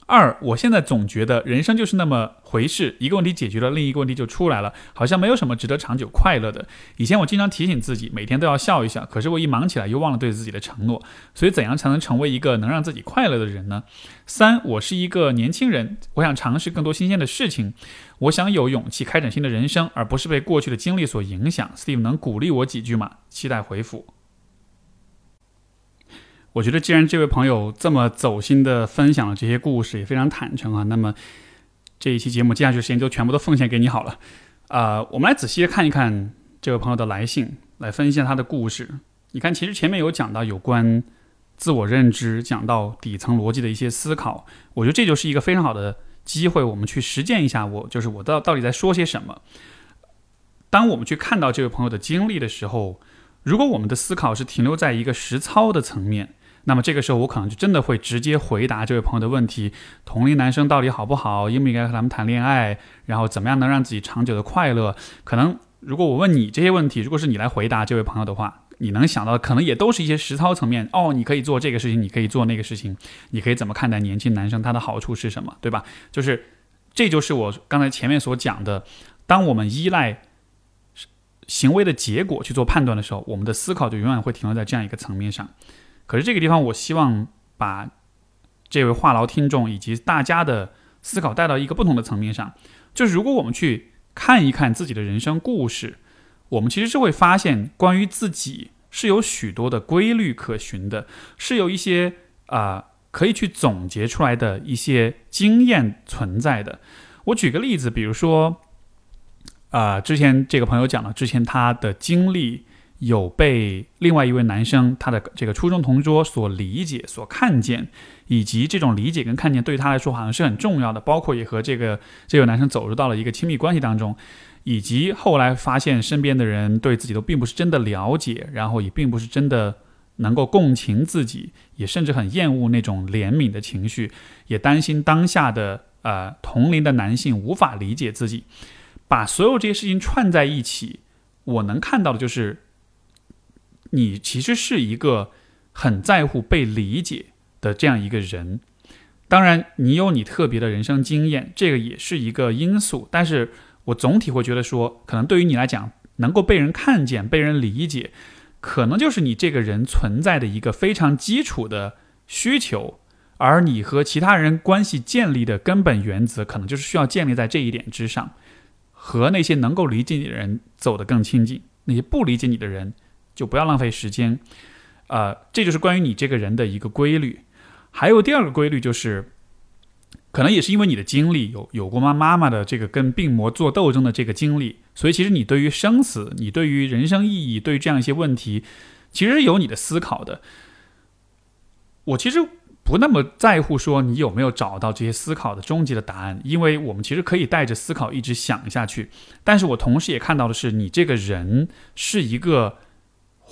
二，我现在总觉得人生就是那么回事，一个问题解决了，另一个问题就出来了，好像没有什么值得长久快乐的。以前我经常提醒自己，每天都要笑一笑，可是我一忙起来又忘了对自己的承诺。所以，怎样才能成为一个能让自己快乐的人呢？三，我是一个年轻人，我想尝试更多新鲜的事情，我想有勇气开展新的人生，而不是被过去的经历所影响。Steve 能鼓励我几句吗？期待回复。我觉得，既然这位朋友这么走心的分享了这些故事，也非常坦诚啊，那么这一期节目接下去时间就全部都奉献给你好了。啊，我们来仔细的看一看这位朋友的来信，来分析下他的故事。你看，其实前面有讲到有关自我认知，讲到底层逻辑的一些思考，我觉得这就是一个非常好的机会，我们去实践一下，我就是我到到底在说些什么。当我们去看到这位朋友的经历的时候，如果我们的思考是停留在一个实操的层面，那么这个时候，我可能就真的会直接回答这位朋友的问题：同龄男生到底好不好？应不应该和他们谈恋爱？然后怎么样能让自己长久的快乐？可能如果我问你这些问题，如果是你来回答这位朋友的话，你能想到的可能也都是一些实操层面。哦，你可以做这个事情，你可以做那个事情，你可以怎么看待年轻男生？他的好处是什么？对吧？就是，这就是我刚才前面所讲的，当我们依赖行为的结果去做判断的时候，我们的思考就永远会停留在这样一个层面上。可是这个地方，我希望把这位话痨听众以及大家的思考带到一个不同的层面上，就是如果我们去看一看自己的人生故事，我们其实是会发现，关于自己是有许多的规律可循的，是有一些啊可以去总结出来的一些经验存在的。我举个例子，比如说，啊，之前这个朋友讲了之前他的经历。有被另外一位男生他的这个初中同桌所理解、所看见，以及这种理解跟看见对他来说好像是很重要的，包括也和这个这个男生走入到了一个亲密关系当中，以及后来发现身边的人对自己都并不是真的了解，然后也并不是真的能够共情自己，也甚至很厌恶那种怜悯的情绪，也担心当下的呃同龄的男性无法理解自己，把所有这些事情串在一起，我能看到的就是。你其实是一个很在乎被理解的这样一个人，当然你有你特别的人生经验，这个也是一个因素。但是我总体会觉得说，可能对于你来讲，能够被人看见、被人理解，可能就是你这个人存在的一个非常基础的需求。而你和其他人关系建立的根本原则，可能就是需要建立在这一点之上，和那些能够理解你的人走得更亲近，那些不理解你的人就不要浪费时间。呃，这就是关于你这个人的一个规律。还有第二个规律就是，可能也是因为你的经历有有过妈妈妈的这个跟病魔做斗争的这个经历，所以其实你对于生死、你对于人生意义、对于这样一些问题，其实有你的思考的。我其实不那么在乎说你有没有找到这些思考的终极的答案，因为我们其实可以带着思考一直想下去。但是我同时也看到的是，你这个人是一个。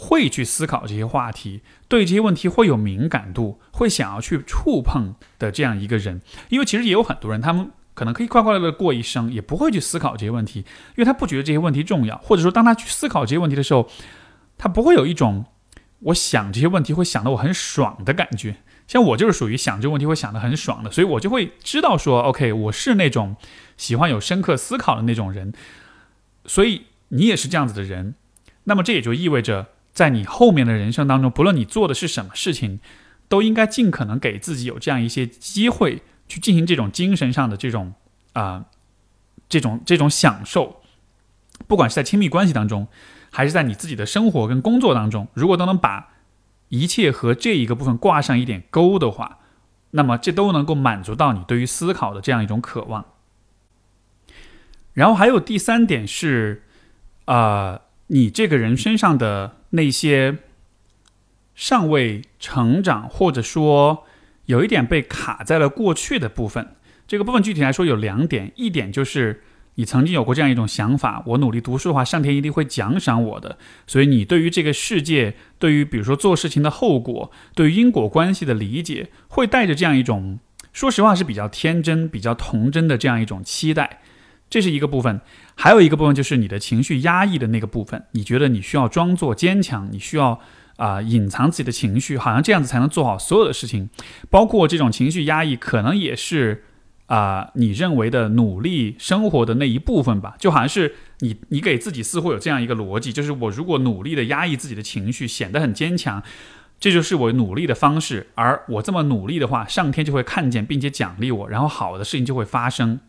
会去思考这些话题，对这些问题会有敏感度，会想要去触碰的这样一个人，因为其实也有很多人，他们可能可以快快乐乐过一生，也不会去思考这些问题，因为他不觉得这些问题重要，或者说当他去思考这些问题的时候，他不会有一种我想这些问题会想得我很爽的感觉。像我就是属于想这个问题会想得很爽的，所以我就会知道说，OK，我是那种喜欢有深刻思考的那种人，所以你也是这样子的人，那么这也就意味着。在你后面的人生当中，不论你做的是什么事情，都应该尽可能给自己有这样一些机会，去进行这种精神上的这种啊，这种这种享受。不管是在亲密关系当中，还是在你自己的生活跟工作当中，如果都能把一切和这一个部分挂上一点钩的话，那么这都能够满足到你对于思考的这样一种渴望。然后还有第三点是，啊，你这个人身上的。那些尚未成长，或者说有一点被卡在了过去的部分，这个部分具体来说有两点：一点就是你曾经有过这样一种想法，我努力读书的话，上天一定会奖赏我的。所以你对于这个世界，对于比如说做事情的后果，对于因果关系的理解，会带着这样一种，说实话是比较天真、比较童真的这样一种期待。这是一个部分，还有一个部分就是你的情绪压抑的那个部分。你觉得你需要装作坚强，你需要啊隐藏自己的情绪，好像这样子才能做好所有的事情。包括这种情绪压抑，可能也是啊你认为的努力生活的那一部分吧。就好像是你你给自己似乎有这样一个逻辑，就是我如果努力的压抑自己的情绪，显得很坚强，这就是我努力的方式。而我这么努力的话，上天就会看见并且奖励我，然后好的事情就会发生。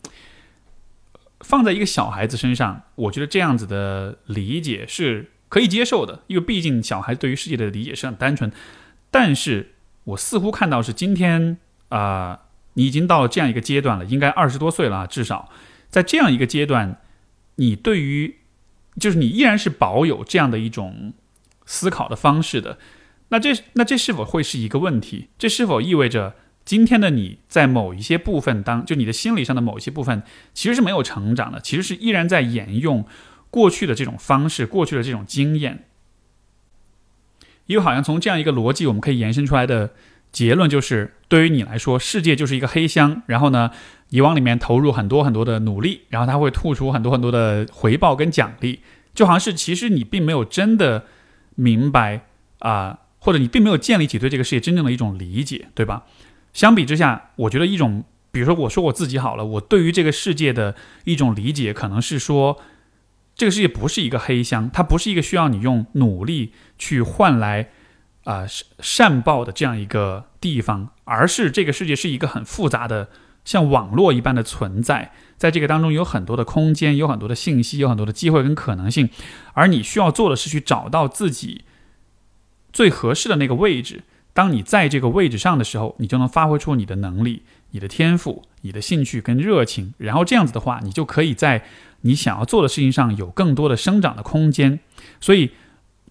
放在一个小孩子身上，我觉得这样子的理解是可以接受的，因为毕竟小孩子对于世界的理解是很单纯。但是我似乎看到是今天啊，你已经到了这样一个阶段了，应该二十多岁了，至少在这样一个阶段，你对于就是你依然是保有这样的一种思考的方式的。那这那这是否会是一个问题？这是否意味着？今天的你在某一些部分当，就你的心理上的某一些部分，其实是没有成长的，其实是依然在沿用过去的这种方式，过去的这种经验。因为好像从这样一个逻辑，我们可以延伸出来的结论就是，对于你来说，世界就是一个黑箱，然后呢，你往里面投入很多很多的努力，然后它会吐出很多很多的回报跟奖励，就好像是其实你并没有真的明白啊，或者你并没有建立起对这个世界真正的一种理解，对吧？相比之下，我觉得一种，比如说我说我自己好了，我对于这个世界的一种理解，可能是说，这个世界不是一个黑箱，它不是一个需要你用努力去换来啊善报的这样一个地方，而是这个世界是一个很复杂的，像网络一般的存在，在这个当中有很多的空间，有很多的信息，有很多的机会跟可能性，而你需要做的是去找到自己最合适的那个位置。当你在这个位置上的时候，你就能发挥出你的能力、你的天赋、你的兴趣跟热情，然后这样子的话，你就可以在你想要做的事情上有更多的生长的空间。所以，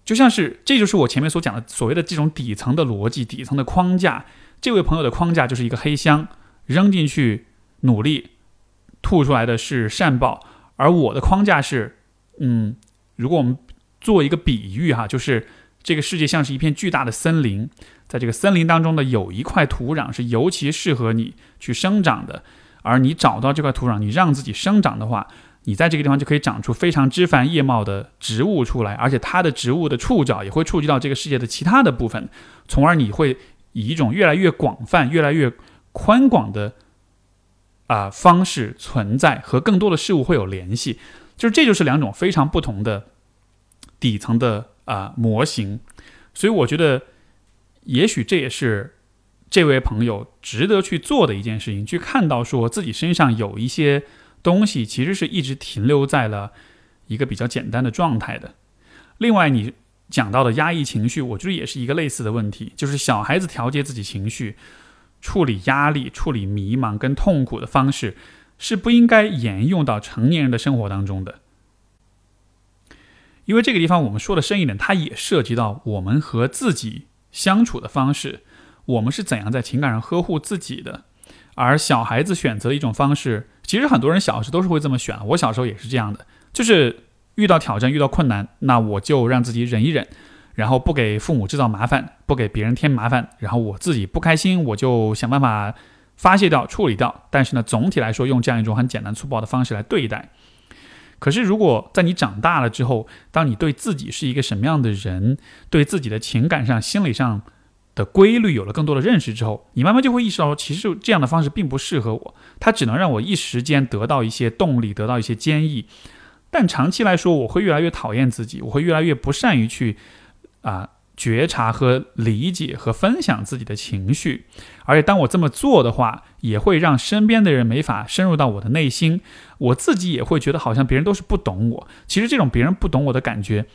就像是这就是我前面所讲的所谓的这种底层的逻辑、底层的框架。这位朋友的框架就是一个黑箱，扔进去努力，吐出来的是善报；而我的框架是，嗯，如果我们做一个比喻哈，就是这个世界像是一片巨大的森林。在这个森林当中的有一块土壤是尤其适合你去生长的，而你找到这块土壤，你让自己生长的话，你在这个地方就可以长出非常枝繁叶茂的植物出来，而且它的植物的触角也会触及到这个世界的其他的部分，从而你会以一种越来越广泛、越来越宽广的啊方式存在，和更多的事物会有联系。就是这就是两种非常不同的底层的啊模型，所以我觉得。也许这也是这位朋友值得去做的一件事情，去看到说自己身上有一些东西，其实是一直停留在了一个比较简单的状态的。另外，你讲到的压抑情绪，我觉得也是一个类似的问题，就是小孩子调节自己情绪、处理压力、处理迷茫跟痛苦的方式，是不应该沿用到成年人的生活当中的。因为这个地方，我们说的深一点，它也涉及到我们和自己相处的方式。我们是怎样在情感上呵护自己的？而小孩子选择一种方式，其实很多人小时候都是会这么选。我小时候也是这样的，就是遇到挑战、遇到困难，那我就让自己忍一忍，然后不给父母制造麻烦，不给别人添麻烦，然后我自己不开心，我就想办法发泄掉、处理掉。但是呢，总体来说，用这样一种很简单粗暴的方式来对待。可是，如果在你长大了之后，当你对自己是一个什么样的人，对自己的情感上、心理上，的规律有了更多的认识之后，你慢慢就会意识到，其实这样的方式并不适合我，它只能让我一时间得到一些动力，得到一些坚毅，但长期来说，我会越来越讨厌自己，我会越来越不善于去啊觉察和理解和分享自己的情绪，而且当我这么做的话，也会让身边的人没法深入到我的内心，我自己也会觉得好像别人都是不懂我。其实这种别人不懂我的感觉，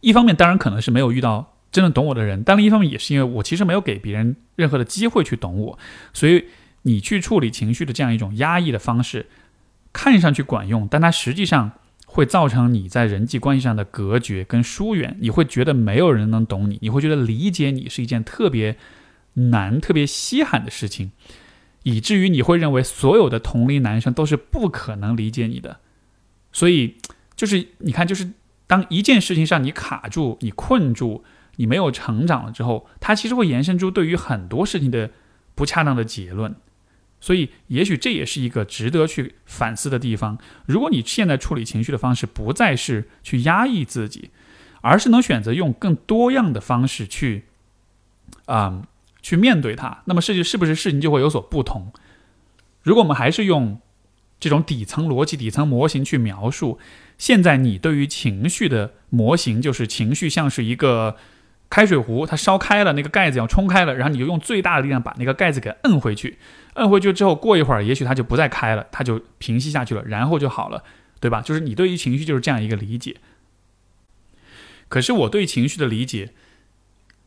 一方面当然可能是没有遇到。真正懂我的人，但另一方面也是因为我其实没有给别人任何的机会去懂我，所以你去处理情绪的这样一种压抑的方式，看上去管用，但它实际上会造成你在人际关系上的隔绝跟疏远。你会觉得没有人能懂你，你会觉得理解你是一件特别难、特别稀罕的事情，以至于你会认为所有的同龄男生都是不可能理解你的。所以，就是你看，就是当一件事情上你卡住、你困住。你没有成长了之后，它其实会延伸出对于很多事情的不恰当的结论，所以也许这也是一个值得去反思的地方。如果你现在处理情绪的方式不再是去压抑自己，而是能选择用更多样的方式去，啊，去面对它，那么事情是不是事情就会有所不同？如果我们还是用这种底层逻辑、底层模型去描述，现在你对于情绪的模型就是情绪像是一个。开水壶它烧开了，那个盖子要冲开了，然后你就用最大的力量把那个盖子给摁回去，摁回去之后，过一会儿也许它就不再开了，它就平息下去了，然后就好了，对吧？就是你对于情绪就是这样一个理解。可是我对情绪的理解，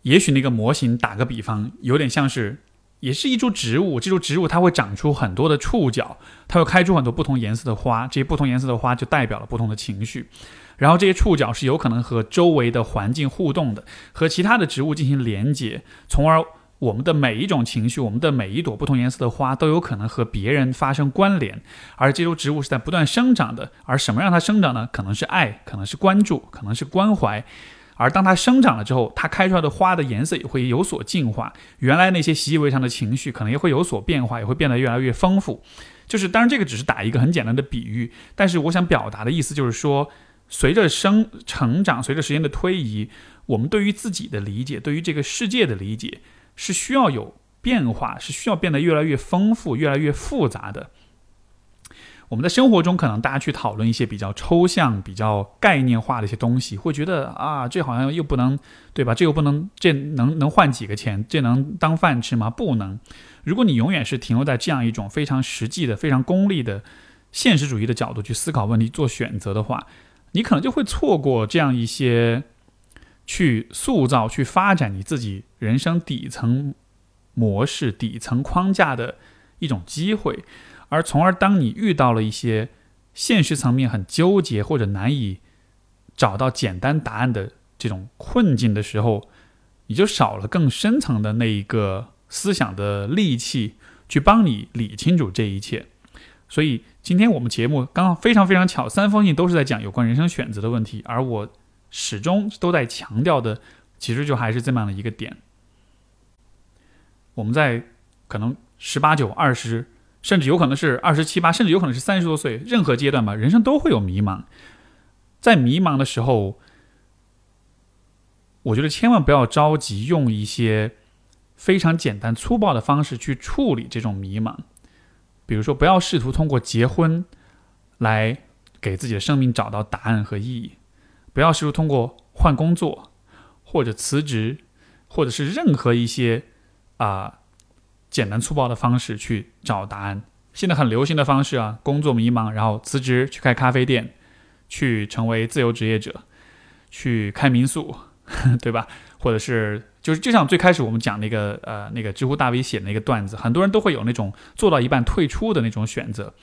也许那个模型打个比方，有点像是，也是一株植物，这株植物它会长出很多的触角，它会开出很多不同颜色的花，这些不同颜色的花就代表了不同的情绪。然后这些触角是有可能和周围的环境互动的，和其他的植物进行连接，从而我们的每一种情绪，我们的每一朵不同颜色的花都有可能和别人发生关联。而这株植物是在不断生长的，而什么让它生长呢？可能是爱，可能是关注，可能是关怀。而当它生长了之后，它开出来的花的颜色也会有所进化，原来那些习以为常的情绪可能也会有所变化，也会变得越来越丰富。就是，当然这个只是打一个很简单的比喻，但是我想表达的意思就是说。随着生成长，随着时间的推移，我们对于自己的理解，对于这个世界的理解，是需要有变化，是需要变得越来越丰富、越来越复杂的。我们在生活中，可能大家去讨论一些比较抽象、比较概念化的一些东西，会觉得啊，这好像又不能，对吧？这又不能，这能能换几个钱？这能当饭吃吗？不能。如果你永远是停留在这样一种非常实际的、非常功利的现实主义的角度去思考问题、做选择的话，你可能就会错过这样一些去塑造、去发展你自己人生底层模式、底层框架的一种机会，而从而当你遇到了一些现实层面很纠结或者难以找到简单答案的这种困境的时候，你就少了更深层的那一个思想的利器去帮你理清楚这一切。所以今天我们节目刚刚非常非常巧，三封信都是在讲有关人生选择的问题，而我始终都在强调的，其实就还是这么样的一个点。我们在可能十八九、二十，甚至有可能是二十七八，甚至有可能是三十多岁，任何阶段吧，人生都会有迷茫。在迷茫的时候，我觉得千万不要着急用一些非常简单粗暴的方式去处理这种迷茫。比如说，不要试图通过结婚来给自己的生命找到答案和意义；不要试图通过换工作或者辞职，或者是任何一些啊简单粗暴的方式去找答案。现在很流行的方式啊，工作迷茫，然后辞职去开咖啡店，去成为自由职业者，去开民宿，对吧？或者是就是就像最开始我们讲那个呃那个知乎大 V 写的那个段子，很多人都会有那种做到一半退出的那种选择。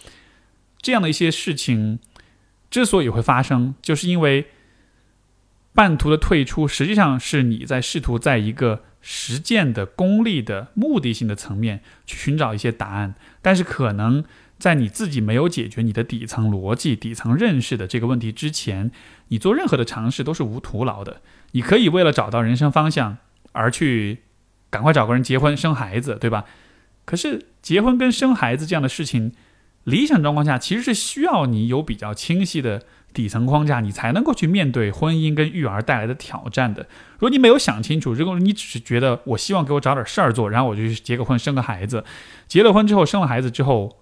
这样的一些事情之所以会发生，就是因为半途的退出，实际上是你在试图在一个实践的、功利的、目的性的层面去寻找一些答案，但是可能在你自己没有解决你的底层逻辑、底层认识的这个问题之前，你做任何的尝试都是无徒劳的。你可以为了找到人生方向而去赶快找个人结婚生孩子，对吧？可是结婚跟生孩子这样的事情。理想状况下，其实是需要你有比较清晰的底层框架，你才能够去面对婚姻跟育儿带来的挑战的。如果你没有想清楚，如果你只是觉得我希望给我找点事儿做，然后我就去结个婚生个孩子，结了婚之后生了孩子之后，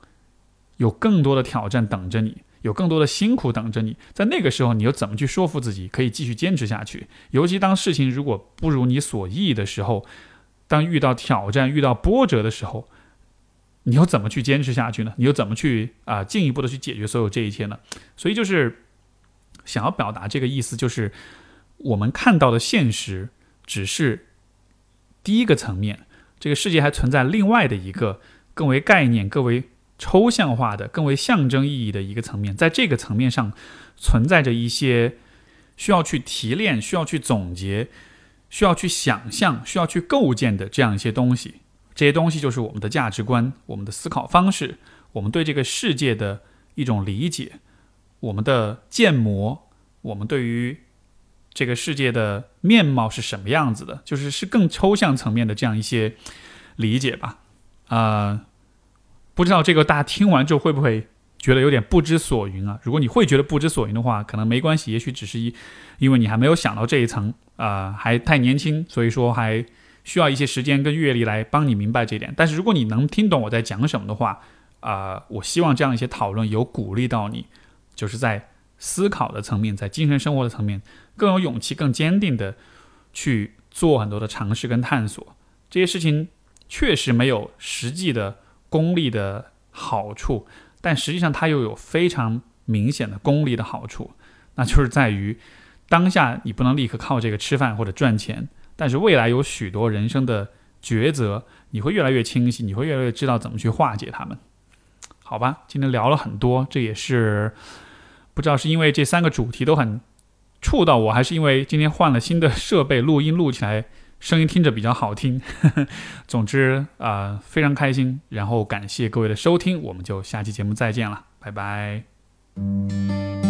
有更多的挑战等着你，有更多的辛苦等着你，在那个时候，你又怎么去说服自己可以继续坚持下去？尤其当事情如果不如你所意的时候，当遇到挑战、遇到波折的时候。你又怎么去坚持下去呢？你又怎么去啊进一步的去解决所有这一切呢？所以就是想要表达这个意思，就是我们看到的现实只是第一个层面，这个世界还存在另外的一个更为概念、更为抽象化的、更为象征意义的一个层面，在这个层面上存在着一些需要去提炼、需要去总结、需要去想象、需要去构建的这样一些东西。这些东西就是我们的价值观、我们的思考方式、我们对这个世界的一种理解、我们的建模、我们对于这个世界的面貌是什么样子的，就是是更抽象层面的这样一些理解吧。啊，不知道这个大家听完之后会不会觉得有点不知所云啊？如果你会觉得不知所云的话，可能没关系，也许只是一因为你还没有想到这一层啊，还太年轻，所以说还。需要一些时间跟阅历来帮你明白这一点，但是如果你能听懂我在讲什么的话，啊，我希望这样一些讨论有鼓励到你，就是在思考的层面，在精神生活的层面，更有勇气、更坚定的去做很多的尝试跟探索。这些事情确实没有实际的功利的好处，但实际上它又有非常明显的功利的好处，那就是在于当下你不能立刻靠这个吃饭或者赚钱。但是未来有许多人生的抉择，你会越来越清晰，你会越来越知道怎么去化解它们，好吧？今天聊了很多，这也是不知道是因为这三个主题都很触到我，还是因为今天换了新的设备录音录起来声音听着比较好听。总之啊，非常开心，然后感谢各位的收听，我们就下期节目再见了，拜拜。